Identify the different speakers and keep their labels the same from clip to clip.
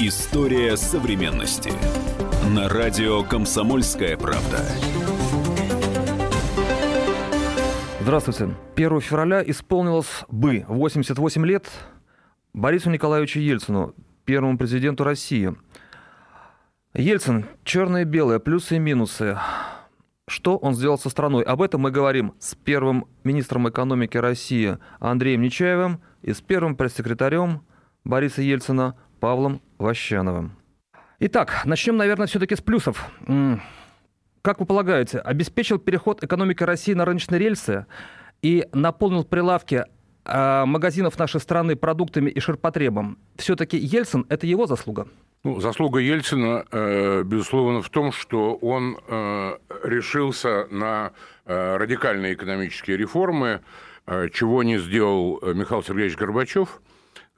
Speaker 1: История современности. На радио «Комсомольская правда».
Speaker 2: Здравствуйте. 1 февраля исполнилось бы 88 лет Борису Николаевичу Ельцину, первому президенту России. Ельцин, черное и белое, плюсы и минусы. Что он сделал со страной? Об этом мы говорим с первым министром экономики России Андреем Нечаевым и с первым пресс-секретарем Бориса Ельцина Павлом Ващановым. Итак, начнем, наверное, все-таки с плюсов. Как вы полагаете, обеспечил переход экономики России на рыночные рельсы и наполнил прилавки а, магазинов нашей страны продуктами и ширпотребом. Все-таки Ельцин – это его заслуга?
Speaker 3: Ну, заслуга Ельцина, э, безусловно, в том, что он э, решился на э, радикальные экономические реформы, чего не сделал Михаил Сергеевич Горбачев –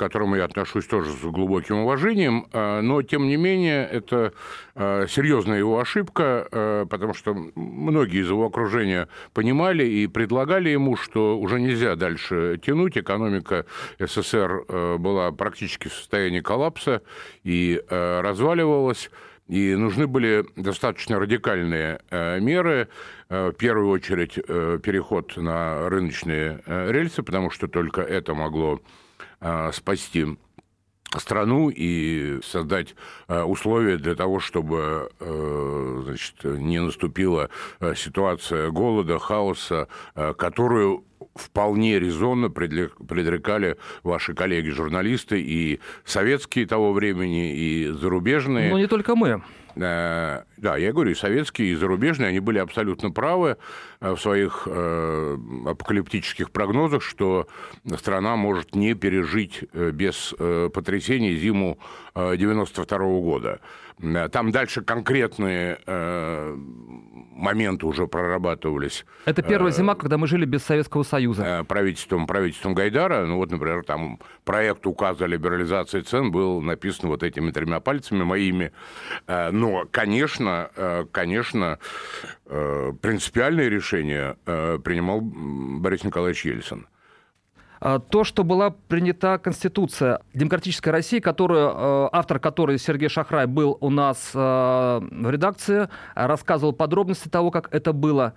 Speaker 3: к которому я отношусь тоже с глубоким уважением, а, но, тем не менее, это а, серьезная его ошибка, а, потому что многие из его окружения понимали и предлагали ему, что уже нельзя дальше тянуть, экономика СССР была практически в состоянии коллапса и разваливалась, и нужны были достаточно радикальные меры, в первую очередь переход на рыночные рельсы, потому что только это могло спасти страну и создать э, условия для того, чтобы э, значит, не наступила ситуация голода, хаоса, которую вполне резонно предрекали ваши коллеги-журналисты и советские того времени, и зарубежные.
Speaker 2: Но не только мы.
Speaker 3: Да, я говорю, и советские, и зарубежные, они были абсолютно правы в своих э, апокалиптических прогнозах, что страна может не пережить э, без э, потрясений зиму 92 года. Там дальше конкретные моменты уже прорабатывались.
Speaker 2: Это первая зима, когда мы жили без Советского Союза.
Speaker 3: Правительством, правительством Гайдара. Ну вот, например, там проект указа о либерализации цен был написан вот этими тремя пальцами моими. Но, конечно, конечно, принципиальное решение э, принимал Борис Николаевич Ельцин.
Speaker 2: А, то, что была принята Конституция Демократической России, которую, э, автор которой Сергей Шахрай был у нас э, в редакции, рассказывал подробности того, как это было.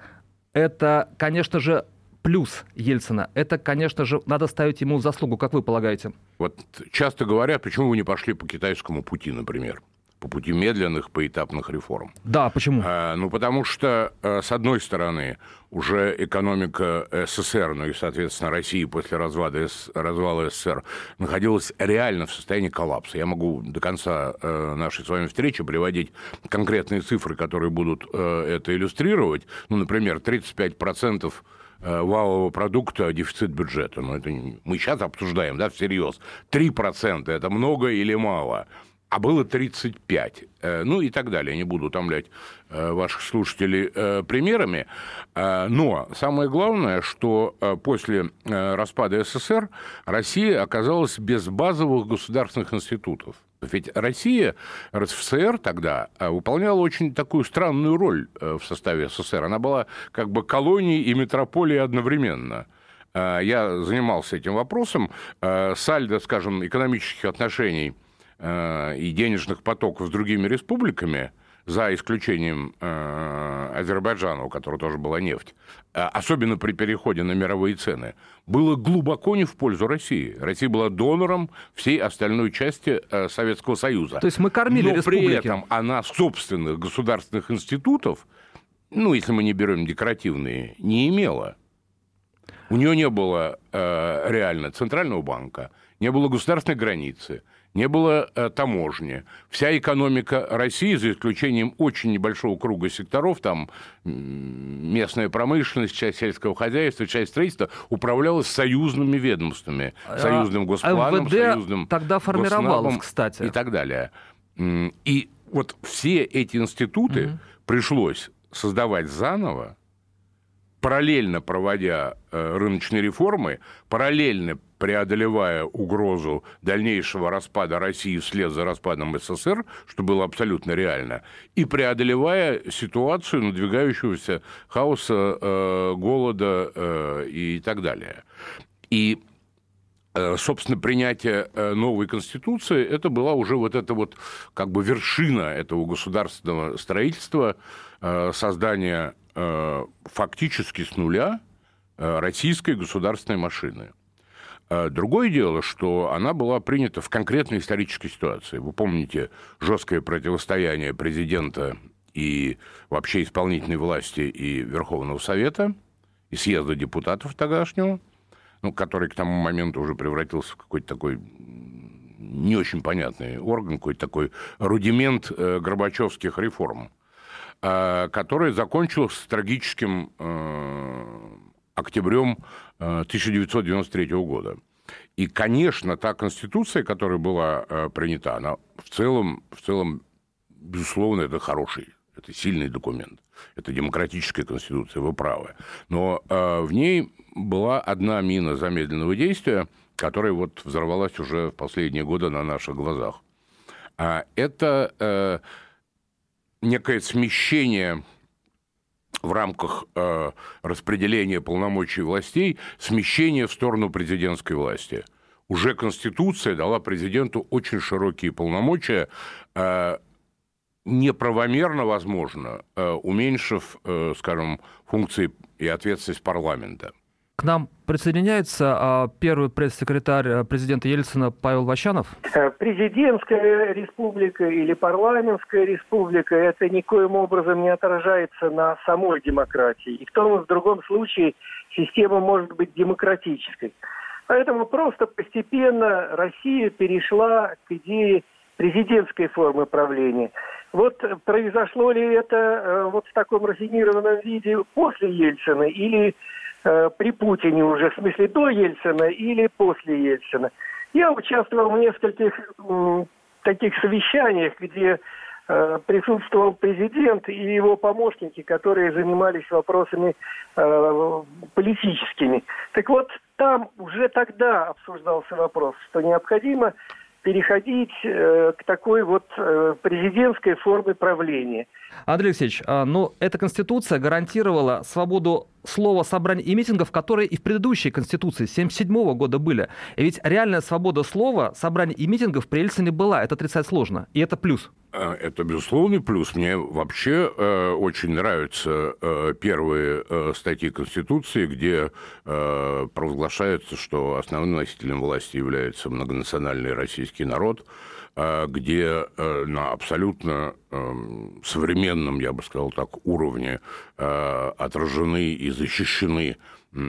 Speaker 2: Это, конечно же, плюс Ельцина. Это, конечно же, надо ставить ему заслугу, как вы полагаете?
Speaker 3: Вот часто говорят, почему вы не пошли по китайскому пути, например по пути медленных поэтапных реформ.
Speaker 2: Да, почему?
Speaker 3: А, ну, потому что, э, с одной стороны, уже экономика СССР, ну и, соответственно, России после развала, развала СССР находилась реально в состоянии коллапса. Я могу до конца э, нашей с вами встречи приводить конкретные цифры, которые будут э, это иллюстрировать. Ну, например, 35% валового продукта дефицит бюджета. Ну, это мы сейчас обсуждаем, да, всерьез. 3% это много или мало? А было 35. Э, ну и так далее. Не буду утомлять э, ваших слушателей э, примерами. Но самое главное, что после распада СССР Россия оказалась без базовых государственных институтов. Ведь Россия, РСФСР тогда выполняла очень такую странную роль в составе СССР. Она была как бы колонией и метрополией одновременно – я занимался этим вопросом. Сальдо, скажем, экономических отношений и денежных потоков с другими республиками, за исключением э, Азербайджана, у которого тоже была нефть, э, особенно при переходе на мировые цены, было глубоко не в пользу России. Россия была донором всей остальной части Советского Союза.
Speaker 2: То есть мы кормили
Speaker 3: Но
Speaker 2: республики.
Speaker 3: при этом она собственных государственных институтов, ну, если мы не берем декоративные, не имела. У нее не было э, реально центрального банка, не было государственной границы – не было э, таможни. Вся экономика России, за исключением очень небольшого круга секторов, там местная промышленность, часть сельского хозяйства, часть строительства, управлялась союзными ведомствами, а, союзным госпланом,
Speaker 2: МВД
Speaker 3: союзным
Speaker 2: тогда формировалось, кстати.
Speaker 3: И так далее. И вот все эти институты угу. пришлось создавать заново, параллельно проводя э, рыночные реформы, параллельно преодолевая угрозу дальнейшего распада России вслед за распадом СССР, что было абсолютно реально, и преодолевая ситуацию надвигающегося хаоса, э, голода э, и так далее. И Э, собственно, принятие э, новой конституции, это была уже вот эта вот как бы вершина этого государственного строительства, э, создания фактически с нуля российской государственной машины. Другое дело, что она была принята в конкретной исторической ситуации. Вы помните жесткое противостояние президента и вообще исполнительной власти и Верховного Совета, и съезда депутатов тогдашнего – ну, который к тому моменту уже превратился в какой-то такой не очень понятный орган, какой-то такой рудимент э, Горбачевских реформ, э, который закончился трагическим э, октябрем э, 1993 года. И, конечно, та конституция, которая была э, принята, она в целом, в целом, безусловно, это хороший, это сильный документ. Это демократическая конституция, вы правы. Но э, в ней была одна мина замедленного действия, которая вот взорвалась уже в последние годы на наших глазах. А это э, некое смещение в рамках э, распределения полномочий властей, смещение в сторону президентской власти. Уже Конституция дала президенту очень широкие полномочия, э, неправомерно, возможно, э, уменьшив, э, скажем, функции и ответственность парламента.
Speaker 2: К нам присоединяется а, первый пресс-секретарь э, президента Ельцина Павел Ващанов.
Speaker 4: Президентская республика или парламентская республика это никоим образом не отражается на самой демократии. И в том и в другом случае система может быть демократической. Поэтому просто постепенно Россия перешла к идее президентской формы правления. Вот произошло ли это э, вот в таком рафинированном виде после Ельцина или э, при Путине уже, в смысле до Ельцина или после Ельцина? Я участвовал в нескольких таких совещаниях, где э, присутствовал президент и его помощники, которые занимались вопросами э, политическими. Так вот, там уже тогда обсуждался вопрос, что необходимо переходить к такой вот президентской форме правления.
Speaker 2: Андрей Алексеевич, а, ну, эта конституция гарантировала свободу слова, собраний и митингов, которые и в предыдущей конституции 1977 года были. И ведь реальная свобода слова, собраний и митингов при Ельцине была. Это отрицать сложно. И это плюс.
Speaker 3: А, это безусловный плюс. Мне вообще э, очень нравятся э, первые э, статьи Конституции, где э, провозглашается, что основным носителем власти является многонациональный российский народ, э, где э, на абсолютно э, современном, я бы сказал так, уровне э, отражены и защищены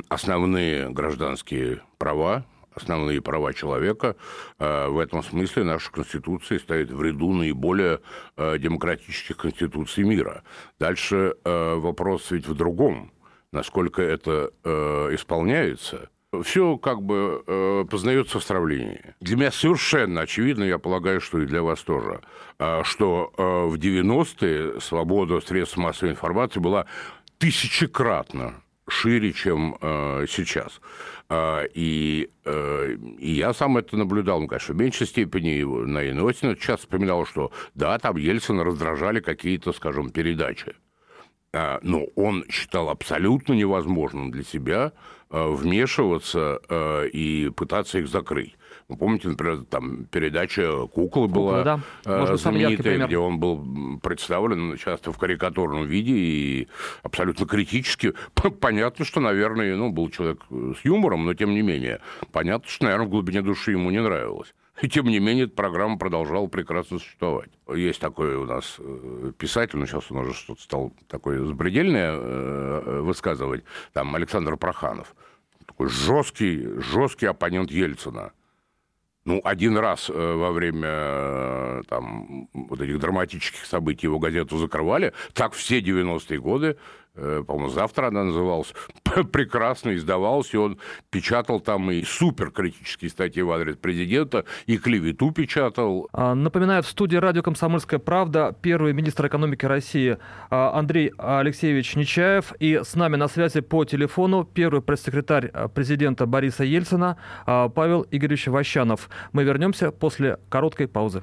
Speaker 3: основные гражданские права, основные права человека. Э, в этом смысле наша Конституция стоит в ряду наиболее э, демократических конституций мира. Дальше вопрос ведь в другом. Насколько это исполняется – все как бы познается в сравнении. Для меня совершенно очевидно, я полагаю, что и для вас тоже, что в 90-е свобода средств массовой информации была тысячекратно шире, чем э, сейчас. Э, и, э, и я сам это наблюдал, ну, конечно, в меньшей степени. Наина Осина часто вспоминал, что да, там Ельцина раздражали какие-то, скажем, передачи. Э, но он считал абсолютно невозможным для себя э, вмешиваться э, и пытаться их закрыть. Вы помните, например, там передача «Куклы» была да. Э, Можно знаменитая, где он был представлен часто в карикатурном виде и абсолютно критически. Понятно, что, наверное, ну, был человек с юмором, но тем не менее, понятно, что, наверное, в глубине души ему не нравилось. И тем не менее, эта программа продолжала прекрасно существовать. Есть такой у нас э, писатель, но сейчас он уже что-то стал такое запредельное э, высказывать, там Александр Проханов. Такой жесткий, жесткий оппонент Ельцина – ну, один раз э, во время э, там, вот этих драматических событий его газету закрывали. Так все 90-е годы Э, по-моему, завтра она называлась, прекрасно издавалась, и он печатал там и суперкритические статьи в адрес президента, и клевету печатал.
Speaker 2: А, напоминаю, в студии радио «Комсомольская правда» первый министр экономики России а, Андрей Алексеевич Нечаев, и с нами на связи по телефону первый пресс-секретарь а, президента Бориса Ельцина Павел Игоревич Ващанов. Мы вернемся после короткой паузы.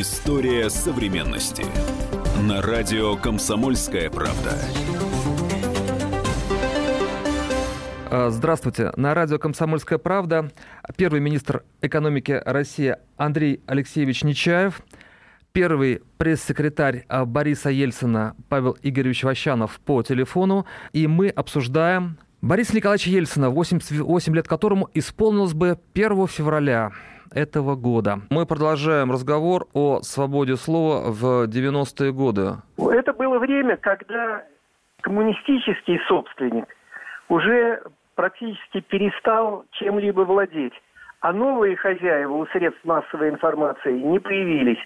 Speaker 1: История современности. На радио «Комсомольская правда».
Speaker 2: А, здравствуйте. На радио «Комсомольская правда» первый министр экономики России Андрей Алексеевич Нечаев, первый пресс-секретарь а, Бориса Ельцина Павел Игоревич Ващанов по телефону, и мы обсуждаем Бориса Николаевича Ельцина, 88 лет которому исполнилось бы 1 февраля этого года. Мы продолжаем разговор о свободе слова в 90-е годы.
Speaker 4: Это было время, когда коммунистический собственник уже практически перестал чем-либо владеть, а новые хозяева у средств массовой информации не появились.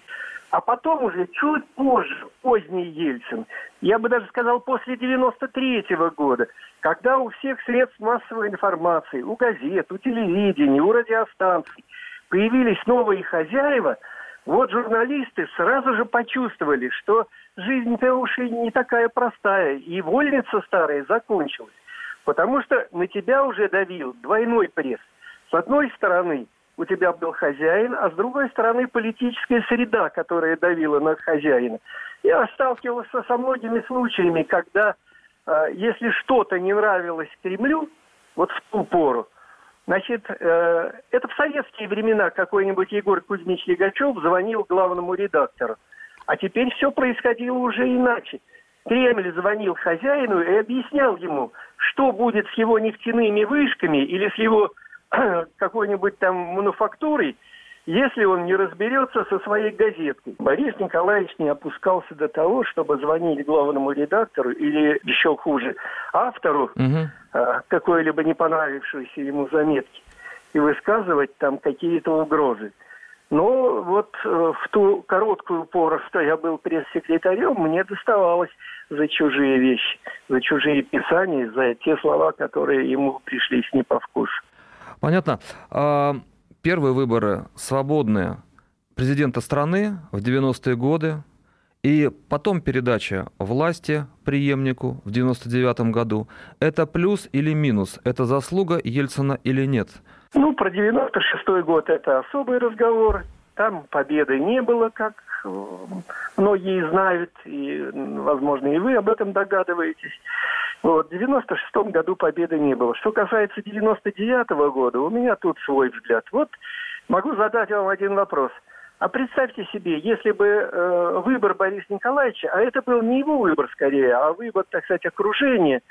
Speaker 4: А потом уже чуть позже, поздний Ельцин, я бы даже сказал после 93 -го года, когда у всех средств массовой информации, у газет, у телевидения, у радиостанций появились новые хозяева, вот журналисты сразу же почувствовали, что жизнь-то уж и не такая простая, и вольница старая закончилась. Потому что на тебя уже давил двойной пресс. С одной стороны, у тебя был хозяин, а с другой стороны политическая среда, которая давила на хозяина. Я сталкивался со многими случаями, когда э, если что-то не нравилось Кремлю, вот в ту пору, значит, э, это в советские времена какой-нибудь Егор Кузьмич Легачев звонил главному редактору. А теперь все происходило уже иначе. Кремль звонил хозяину и объяснял ему, что будет с его нефтяными вышками или с его какой-нибудь там мануфактурой, если он не разберется со своей газеткой. Борис Николаевич не опускался до того, чтобы звонить главному редактору или еще хуже, автору угу. какой-либо не понравившейся ему заметки и высказывать там какие-то угрозы. Но вот э, в ту короткую пору, что я был пресс-секретарем, мне доставалось за чужие вещи, за чужие писания, за те слова, которые ему пришлись не по вкусу.
Speaker 2: Понятно. А, первые выборы свободные президента страны в 90-е годы, и потом передача власти преемнику в 99 году. Это плюс или минус? Это заслуга Ельцина или нет?
Speaker 4: Ну, про 96-й год это особый разговор. Там победы не было, как э, многие знают, и, возможно, и вы об этом догадываетесь. Вот, в 96-м году победы не было. Что касается 99-го года, у меня тут свой взгляд. Вот могу задать вам один вопрос. А представьте себе, если бы э, выбор Бориса Николаевича, а это был не его выбор скорее, а выбор, так сказать, окружения,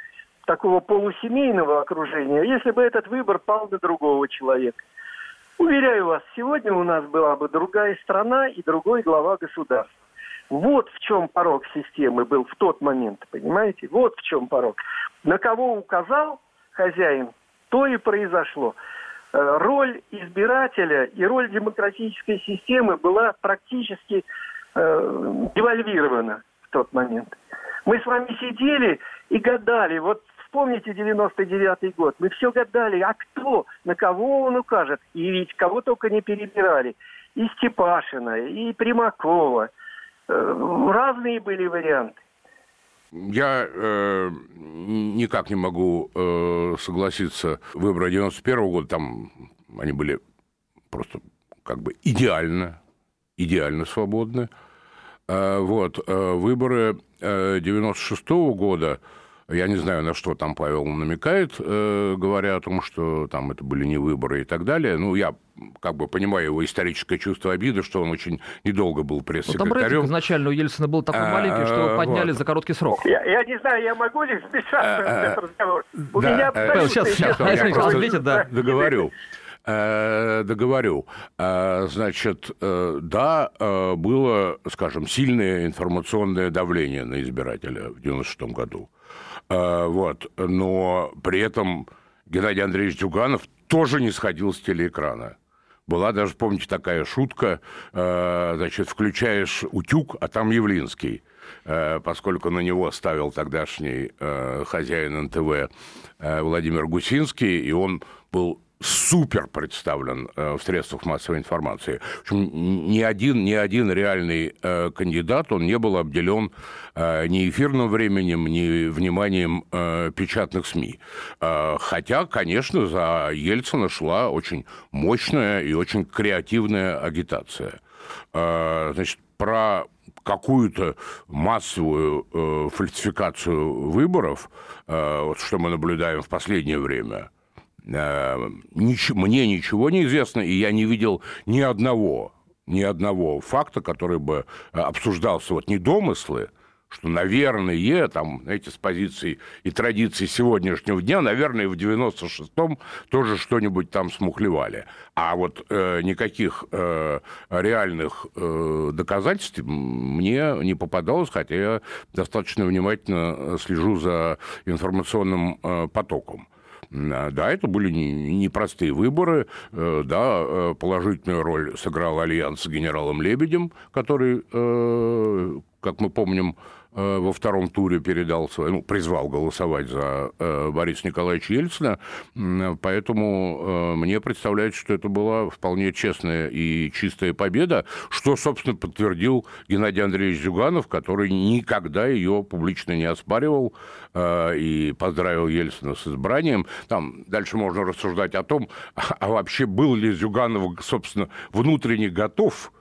Speaker 4: такого полусемейного окружения, если бы этот выбор пал на другого человека. Уверяю вас, сегодня у нас была бы другая страна и другой глава государства. Вот в чем порог системы был в тот момент, понимаете? Вот в чем порог. На кого указал хозяин, то и произошло. Э, роль избирателя и роль демократической системы была практически э, девальвирована в тот момент. Мы с вами сидели и гадали, вот вспомните 99-й год, мы все гадали, а кто, на кого он укажет, и ведь кого только не перебирали. И Степашина, и Примакова – разные были варианты.
Speaker 3: Я э, никак не могу э, согласиться. Выборы 91 -го года, там они были просто как бы идеально, идеально свободны. Э, вот, э, выборы э, 96 -го года, я не знаю, на что там Павел намекает, э, говоря о том, что там это были не выборы и так далее. Ну, я как бы понимаю его историческое чувство обиды, что он очень недолго был пресс-секретарем. Ну, там
Speaker 2: изначально у Ельцина был такой а, маленький, что его подняли вот. за короткий срок.
Speaker 4: Я, я не знаю, я могу ли вмешаться в а, этот разговор? У
Speaker 3: да, меня абсолютно... Сейчас, сейчас, я просто ответит, да. договорю. Э, договорю. Э, значит, э, да, было, скажем, сильное информационное давление на избирателя в 96 году. Вот. Но при этом Геннадий Андреевич Дюганов тоже не сходил с телеэкрана. Была даже, помните, такая шутка, э, значит, включаешь утюг, а там Явлинский э, поскольку на него ставил тогдашний э, хозяин НТВ Владимир Гусинский, и он был супер представлен э, в средствах массовой информации. В общем, ни один, ни один реальный э, кандидат, он не был обделен э, ни эфирным временем, ни вниманием печатных СМИ. Хотя, конечно, за Ельцина шла очень мощная и очень креативная агитация. Значит, про какую-то массовую э, фальсификацию выборов, э, вот что мы наблюдаем в последнее время – мне ничего не известно, и я не видел ни одного, ни одного факта, который бы э, обсуждался, вот не домыслы, что, наверное, там, знаете, с позиции и традиций сегодняшнего дня, наверное, в 96-м тоже что-нибудь там смухлевали. А вот э, никаких э, реальных э, доказательств мне не попадалось, хотя я достаточно внимательно слежу за информационным э, потоком. А, да, это были непростые выборы. Э, да, э, положительную роль сыграл альянс с генералом Лебедем, который, э, как мы помним, во втором туре передал свой, ну, призвал голосовать за э, Бориса Николаевича Ельцина, поэтому э, мне представляется, что это была вполне честная и чистая победа, что, собственно, подтвердил Геннадий Андреевич Зюганов, который никогда ее публично не оспаривал и поздравил Ельцина с избранием. Там дальше можно рассуждать о том, а вообще был ли Зюганов, собственно, внутренне готов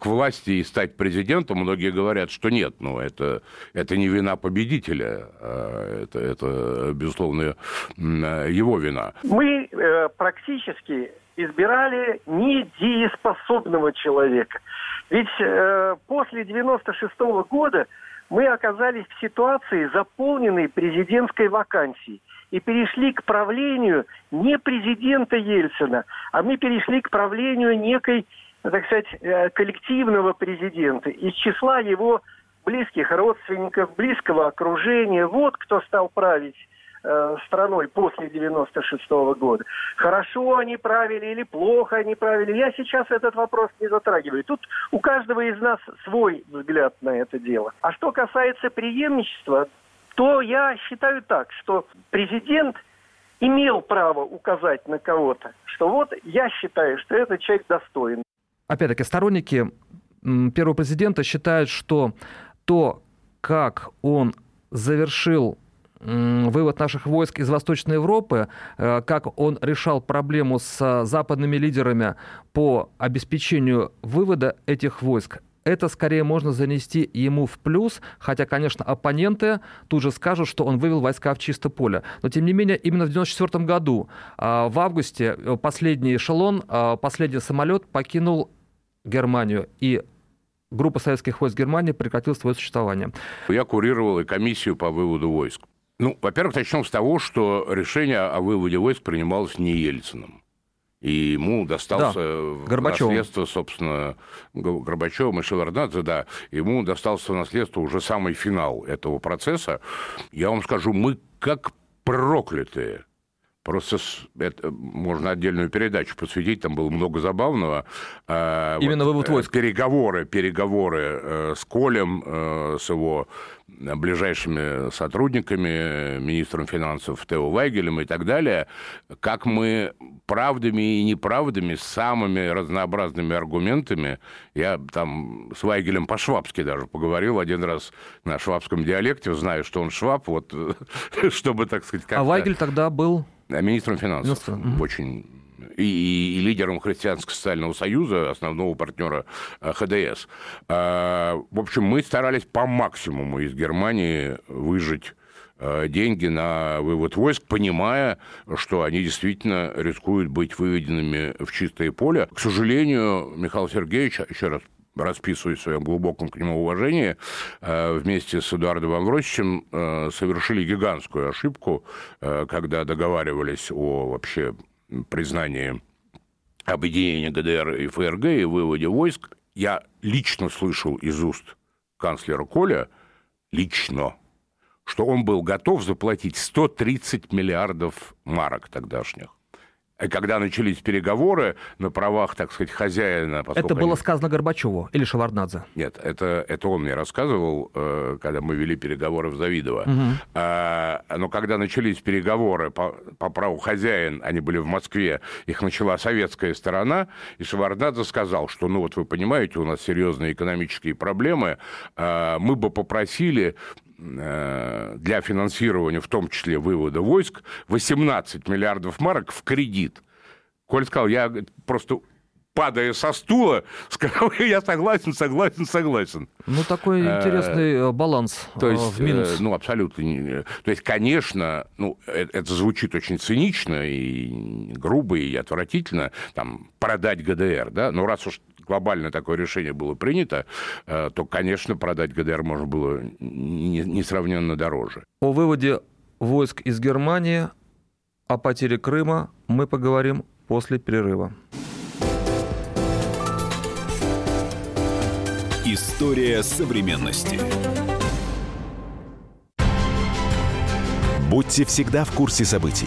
Speaker 3: к власти и стать президентом, многие говорят, что нет, но это, это не вина победителя, а это, это, безусловно, его вина.
Speaker 4: Мы э, практически избирали недееспособного человека. Ведь э, после 96 -го года мы оказались в ситуации, заполненной президентской вакансией. И перешли к правлению не президента Ельцина, а мы перешли к правлению некой так сказать, э, коллективного президента, из числа его близких родственников, близкого окружения. Вот кто стал править э, страной после 96 -го года. Хорошо они правили или плохо они правили, я сейчас этот вопрос не затрагиваю. Тут у каждого из нас свой взгляд на это дело. А что касается преемничества, то я считаю так, что президент имел право указать на кого-то, что вот я считаю, что этот человек достоин
Speaker 2: опять-таки, сторонники первого президента считают, что то, как он завершил вывод наших войск из Восточной Европы, э, как он решал проблему с западными лидерами по обеспечению вывода этих войск, это скорее можно занести ему в плюс, хотя, конечно, оппоненты тут же скажут, что он вывел войска в чисто поле. Но, тем не менее, именно в 1994 году, а, в августе, э, последний эшелон, а, последний самолет покинул Германию, и группа советских войск Германии прекратила свое существование.
Speaker 3: Я курировал и комиссию по выводу войск. Ну, во-первых, начнем с того, что решение о выводе войск принималось не Ельциным. И ему достался да, Горбачев. наследство, собственно, Горбачевым и Шеварднадзе, да, ему достался наследство уже самый финал этого процесса. Я вам скажу, мы как проклятые Просто это, можно отдельную передачу посвятить, там было много забавного.
Speaker 2: А, Именно вот, вывод э, войск.
Speaker 3: Переговоры, переговоры э, с Колем, э, с его ближайшими сотрудниками, министром финансов Тео Вайгелем и так далее, как мы правдами и неправдами, самыми разнообразными аргументами, я там с Вайгелем по-швабски даже поговорил один раз на швабском диалекте, знаю, что он шваб, вот, чтобы, так сказать,
Speaker 2: как А Вайгель тогда был
Speaker 3: Министром финансов. Министром. Очень и, и лидером Христианско-социального союза, основного партнера э, ХДС. А, в общем, мы старались по максимуму из Германии выжить деньги на вывод войск, понимая, что они действительно рискуют быть выведенными в чистое поле. К сожалению, Михаил Сергеевич, еще раз расписываюсь в своем глубоком к нему уважении, э, вместе с Эдуардом Амвросичем э, совершили гигантскую ошибку, э, когда договаривались о вообще признании объединения ГДР и ФРГ и выводе войск. Я лично слышал из уст канцлера Коля, лично, что он был готов заплатить 130 миллиардов марок тогдашних когда начались переговоры на правах, так сказать, хозяина...
Speaker 2: Это было они... сказано Горбачеву или Шеварднадзе?
Speaker 3: Нет, это, это он мне рассказывал, э, когда мы вели переговоры в Завидово. Угу. Но когда начались переговоры по, по праву хозяин, они были в Москве, их начала советская сторона, и Шеварднадзе сказал, что, ну вот вы понимаете, у нас серьезные экономические проблемы, а, мы бы попросили Э, для финансирования, в том числе вывода войск, 18 миллиардов марок в кредит. Коль сказал, я просто падая со стула, сказал, я согласен, согласен, согласен.
Speaker 2: Ну, такой э, интересный э, баланс
Speaker 3: то есть, в минус. Ну, абсолютно. То есть, конечно, ну, это звучит очень цинично и грубо, и отвратительно, там, продать ГДР, да, но раз уж глобально такое решение было принято, э, то, конечно, продать ГДР можно было несравненно дороже.
Speaker 2: О выводе войск из Германии, о потере Крыма мы поговорим после перерыва.
Speaker 1: История современности.
Speaker 5: Будьте всегда в курсе событий.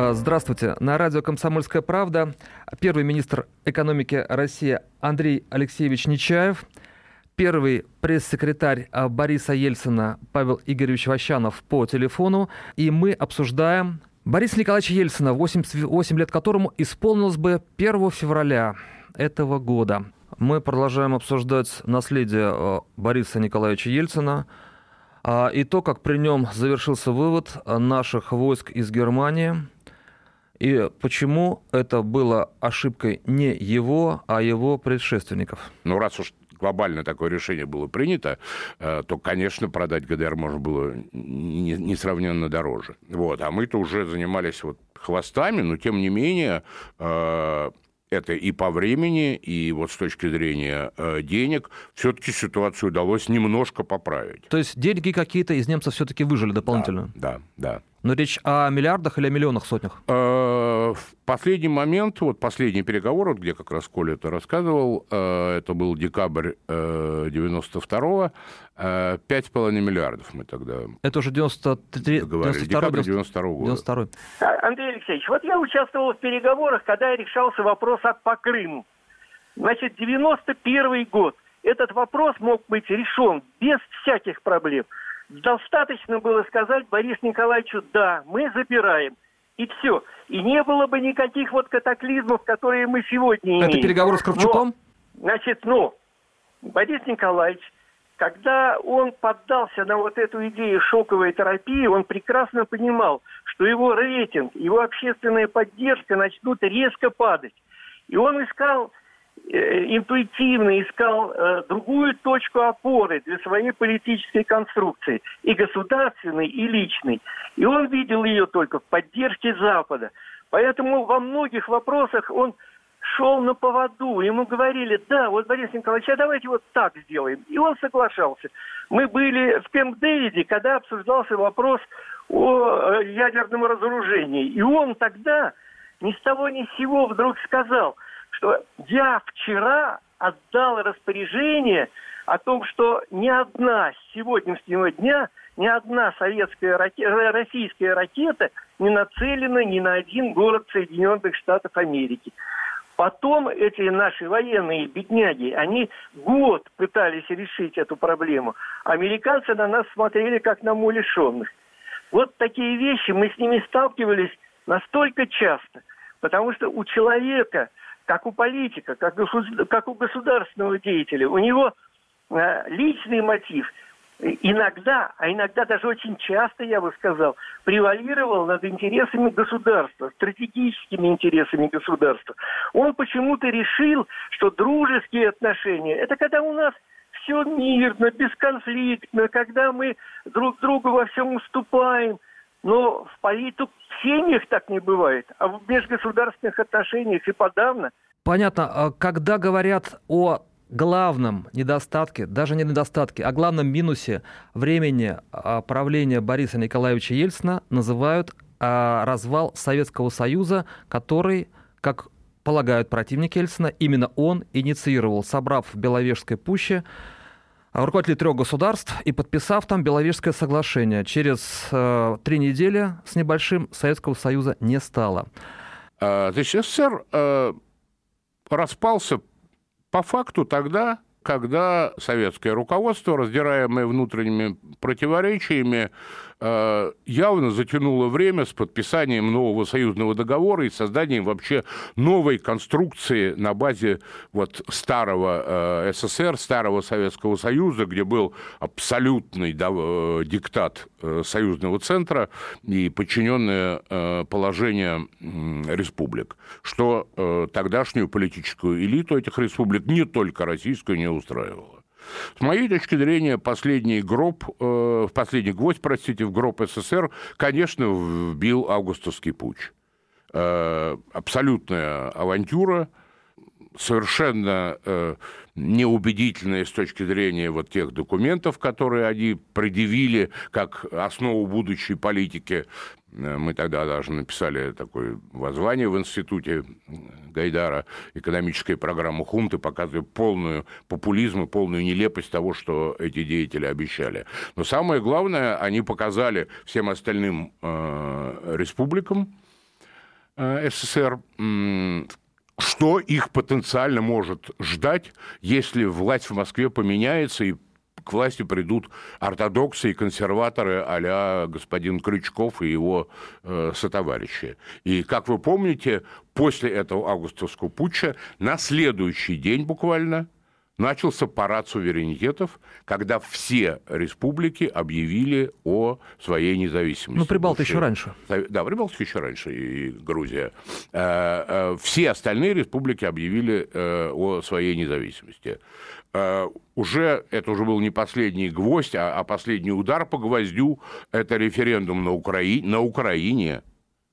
Speaker 2: Здравствуйте. На радио «Комсомольская правда» первый министр экономики России Андрей Алексеевич Нечаев, первый пресс-секретарь а, Бориса Ельцина Павел Игоревич Ващанов по телефону, и мы обсуждаем Бориса Николаевича Ельцина, 88 лет которому исполнилось бы 1 февраля этого года. Мы продолжаем обсуждать наследие а, Бориса Николаевича Ельцина и то, как при нем завершился вывод наших войск из Германии – и почему это было ошибкой не его, а его предшественников?
Speaker 3: Ну, раз уж глобально такое решение было принято, э, то, конечно, продать ГДР можно было несравненно дороже. Вот. А мы-то уже занимались вот хвостами, но, тем не менее, э, это и по времени, и вот с точки зрения э, денег, все-таки ситуацию удалось немножко поправить.
Speaker 2: То есть деньги какие-то из немцев все-таки выжили дополнительно?
Speaker 3: Да, да. да.
Speaker 2: Но речь о миллиардах или о миллионах, сотнях?
Speaker 3: Э, в последний момент, вот последний переговор, вот где как раз Коля это рассказывал, э, это был декабрь 92-го, э, 5,5 миллиардов мы тогда
Speaker 2: Это уже 93 92
Speaker 3: декабрь 92 -го года.
Speaker 2: 92
Speaker 4: а, Андрей Алексеевич, вот я участвовал в переговорах, когда решался вопрос по Крыму. Значит, 91 год. Этот вопрос мог быть решен без всяких проблем. Достаточно было сказать Борису Николаевичу, да, мы забираем. И все. И не было бы никаких вот катаклизмов, которые мы сегодня имеем.
Speaker 2: Это переговоры с Кравчуком?
Speaker 4: Но, значит, ну, Борис Николаевич, когда он поддался на вот эту идею шоковой терапии, он прекрасно понимал, что его рейтинг, его общественная поддержка начнут резко падать. И он искал интуитивно искал э, другую точку опоры для своей политической конструкции, и государственной, и личной. И он видел ее только в поддержке Запада. Поэтому во многих вопросах он шел на поводу. Ему говорили, да, вот, Борис Николаевич, а давайте вот так сделаем. И он соглашался. Мы были в Кемп-Дэвиде, когда обсуждался вопрос о э, ядерном разоружении. И он тогда ни с того ни с сего вдруг сказал – что я вчера отдал распоряжение о том, что ни одна с сегодняшнего дня, ни одна советская ракета, российская ракета не нацелена ни на один город Соединенных Штатов Америки. Потом эти наши военные бедняги, они год пытались решить эту проблему. Американцы на нас смотрели как на умалишенных. Вот такие вещи, мы с ними сталкивались настолько часто, потому что у человека как у политика, как, как у государственного деятеля. У него э, личный мотив иногда, а иногда даже очень часто, я бы сказал, превалировал над интересами государства, стратегическими интересами государства. Он почему-то решил, что дружеские отношения – это когда у нас все мирно, бесконфликтно, когда мы друг другу во всем уступаем. Но в политику в семьях так не бывает, а в межгосударственных отношениях и подавно.
Speaker 2: Понятно. А когда говорят о главном недостатке, даже не недостатке, а главном минусе времени а, правления Бориса Николаевича Ельцина, называют а, развал Советского Союза, который, как полагают противники Ельцина, именно он инициировал, собрав в Беловежской пуще руководителей трех государств и подписав там Беловежское соглашение. Через э, три недели с небольшим Советского Союза не стало.
Speaker 3: А, значит, СССР э, распался по факту тогда, когда советское руководство, раздираемое внутренними противоречиями, явно затянуло время с подписанием нового союзного договора и созданием вообще новой конструкции на базе вот старого э, СССР, старого Советского Союза, где был абсолютный э, диктат союзного центра и подчиненное положение республик, что тогдашнюю политическую элиту этих республик, не только российскую, не устраивало. С моей точки зрения, последний гроб, э, последний гвоздь, простите, в гроб СССР, конечно, вбил августовский путь. Э, абсолютная авантюра, совершенно э, неубедительные с точки зрения вот тех документов, которые они предъявили как основу будущей политики. Э, мы тогда даже написали такое воззвание в институте Гайдара, экономическая программа хунты, показывая полную популизм и полную нелепость того, что эти деятели обещали. Но самое главное, они показали всем остальным э, республикам, э, СССР, что их потенциально может ждать, если власть в Москве поменяется и к власти придут ортодоксы и консерваторы а господин Крючков и его э, сотоварищи. И, как вы помните, после этого августовского путча на следующий день буквально – начался парад суверенитетов, когда все республики объявили о своей независимости.
Speaker 2: Ну, Прибалты еще раньше.
Speaker 3: Да, Прибалтика еще раньше, и Грузия. Э, э, все остальные республики объявили э, о своей независимости. Уже, это уже был не последний гвоздь, а, а последний удар по гвоздю, это референдум на, Украине, на Украине,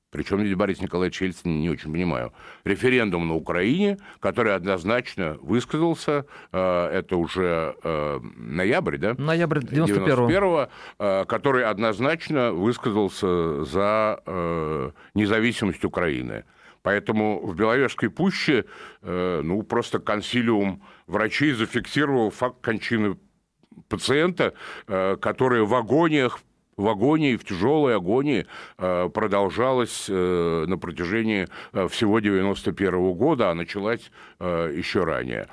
Speaker 3: причем здесь Борис Николаевич Ельцин, не очень понимаю, референдум на Украине, который однозначно высказался, э, это уже э, ноябрь, да?
Speaker 2: Ноябрь 91-го.
Speaker 3: 91 э, который однозначно высказался за независимость Украины. Поэтому в Беловежской пуще, ну, просто консилиум врачей зафиксировал факт кончины пациента, который в агониях в агонии, в тяжелой агонии э, продолжалась э, на протяжении э, всего 91 -го года, а началась еще ранее.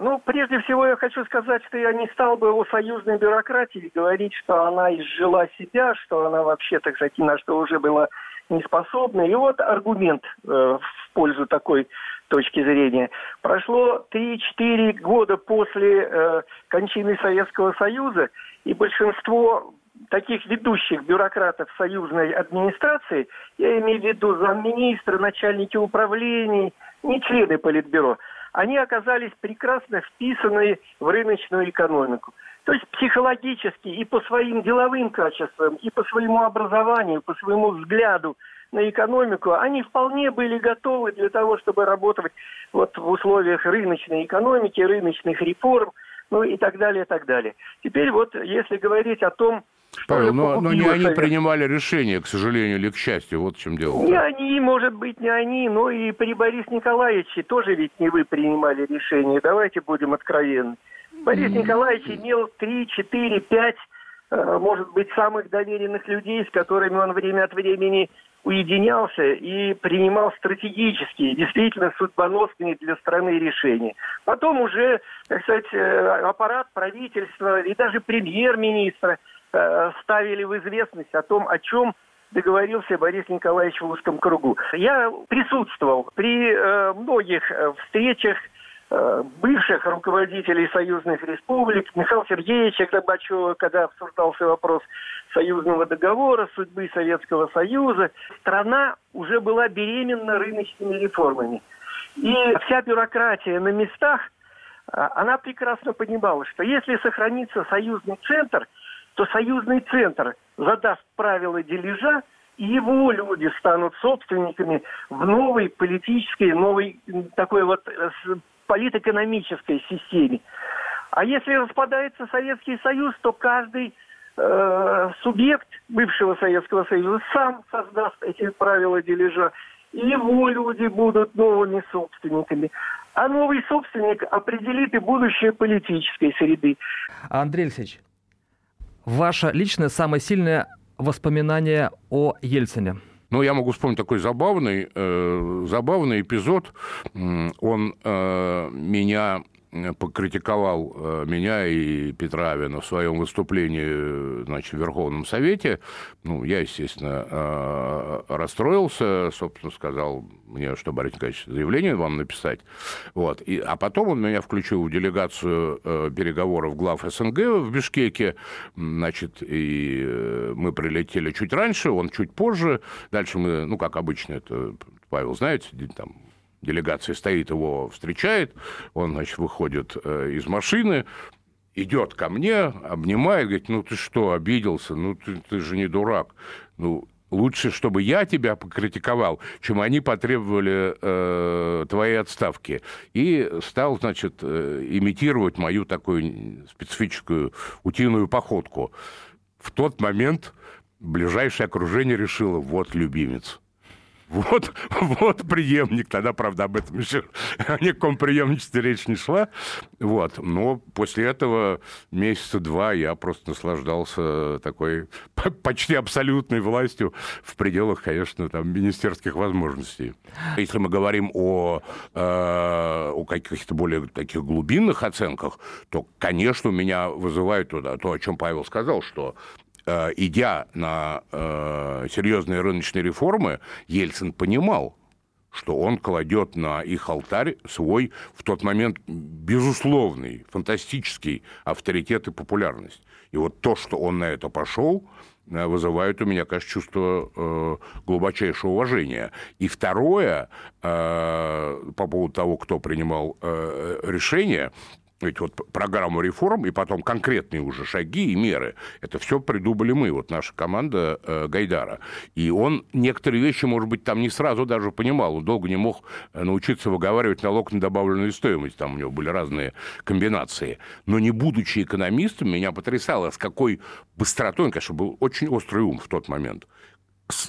Speaker 4: Ну, прежде всего я хочу сказать, что я не стал бы о союзной бюрократии говорить, что она изжила себя, что она вообще, так сказать, на что уже была неспособна. И вот аргумент в пользу такой точки зрения. Прошло 3-4 года после э, кончины Советского Союза, и большинство таких ведущих бюрократов союзной администрации, я имею в виду замминистра, начальники управлений, не члены Политбюро, они оказались прекрасно вписаны в рыночную экономику. То есть психологически и по своим деловым качествам, и по своему образованию, по своему взгляду на экономику, они вполне были готовы для того, чтобы работать вот в условиях рыночной экономики, рыночных реформ, ну и так далее, и так далее. Теперь вот, если говорить о том,
Speaker 3: Павел, но, но не они принимали решение, к сожалению или к счастью, вот в чем дело.
Speaker 4: Не они, может быть, не они, но и при Борисе Николаевиче тоже ведь не вы принимали решение. Давайте будем откровенны. Борис. Николаевич имел 3, 4, 5, может быть, самых доверенных людей, с которыми он время от времени уединялся и принимал стратегические, действительно судьбоносные для страны решения. Потом уже, так сказать, э, аппарат правительства и даже премьер-министра – ставили в известность о том, о чем договорился Борис Николаевич в узком кругу. Я присутствовал при э, многих э, встречах э, бывших руководителей союзных республик, Михаила Сергеевича Горбачева, когда обсуждался вопрос союзного договора, судьбы Советского Союза. Страна уже была беременна рыночными реформами. И вся бюрократия на местах, она прекрасно понимала, что если сохранится союзный центр – то союзный центр задаст правила дележа, и его люди станут собственниками в новой политической, новой такой вот э, политэкономической системе. А если распадается Советский Союз, то каждый э, субъект бывшего Советского Союза сам создаст эти правила дележа, и его люди будут новыми собственниками. А новый собственник определит и будущее политической среды.
Speaker 2: Андрей Алексеевич, ваше личное самое сильное воспоминание о Ельцине?
Speaker 3: Ну, я могу вспомнить такой забавный, э, забавный эпизод. Он э, меня покритиковал э, меня и Петра Авина в своем выступлении значит, в Верховном Совете. Ну, я, естественно, э, расстроился, собственно, сказал мне, что, Борис Николаевич, заявление вам написать. Вот. И, а потом он меня включил в делегацию переговоров глав СНГ в Бишкеке. Значит, и мы прилетели чуть раньше, он чуть позже. Дальше мы, ну, как обычно, это Павел, знаете, там делегация стоит, его встречает, он, значит, выходит э, из машины, идет ко мне, обнимает, говорит, ну ты что, обиделся, ну ты, ты же не дурак, ну лучше, чтобы я тебя покритиковал, чем они потребовали э, твоей отставки. И стал, значит, э, имитировать мою такую специфическую утиную походку. В тот момент ближайшее окружение решило, вот любимец – вот, вот преемник. Тогда, правда, об этом еще о никаком преемничестве речь не шла. Вот. Но после этого месяца два я просто наслаждался такой почти абсолютной властью в пределах, конечно, там, министерских возможностей. Если мы говорим о, э, о каких-то более таких глубинных оценках, то, конечно, меня вызывает то, то, о чем Павел сказал, что идя на э, серьезные рыночные реформы, Ельцин понимал, что он кладет на их алтарь свой в тот момент безусловный, фантастический авторитет и популярность. И вот то, что он на это пошел, э, вызывает у меня, конечно, чувство э, глубочайшего уважения. И второе, э, по поводу того, кто принимал э, решение, ведь вот программу реформ и потом конкретные уже шаги и меры, это все придумали мы, вот наша команда э, Гайдара. И он некоторые вещи, может быть, там не сразу даже понимал. Он долго не мог э, научиться выговаривать налог на добавленную стоимость. Там у него были разные комбинации. Но не будучи экономистом, меня потрясало, с какой быстротой, он, конечно, был очень острый ум в тот момент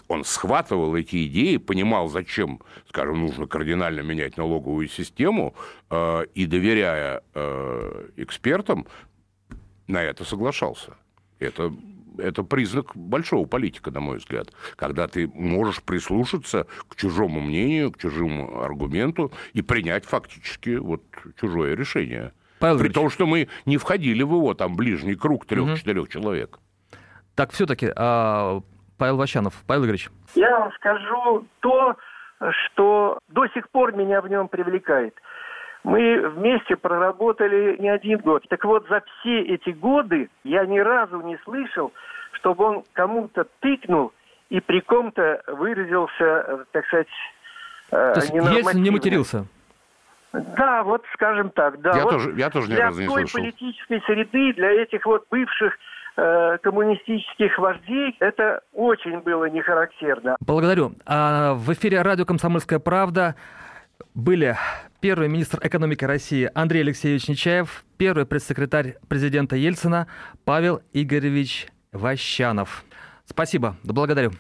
Speaker 3: он схватывал эти идеи, понимал, зачем, скажем, нужно кардинально менять налоговую систему, э, и, доверяя э, экспертам, на это соглашался. Это, это признак большого политика, на мой взгляд, когда ты можешь прислушаться к чужому мнению, к чужому аргументу и принять фактически вот чужое решение. Павел При том, что мы не входили в его там ближний круг трех-четырех угу. человек.
Speaker 2: Так все-таки а Павел Ващанов. Павел Игоревич.
Speaker 4: Я вам скажу то, что до сих пор меня в нем привлекает. Мы вместе проработали не один год. Так вот, за все эти годы я ни разу не слышал, чтобы он кому-то тыкнул и при ком-то выразился, так сказать,
Speaker 2: э, То есть Ельцин не матерился?
Speaker 4: Да, вот скажем так, да.
Speaker 3: Я,
Speaker 4: вот
Speaker 3: тоже, я тоже ни разу не
Speaker 4: слышал. Для той политической среды, для этих вот бывших Э, коммунистических вождей, это очень было не характерно.
Speaker 2: Благодарю. А в эфире радио «Комсомольская правда» были первый министр экономики России Андрей Алексеевич Нечаев, первый пресс-секретарь президента Ельцина Павел Игоревич Ващанов. Спасибо, да благодарю.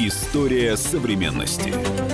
Speaker 1: История современности.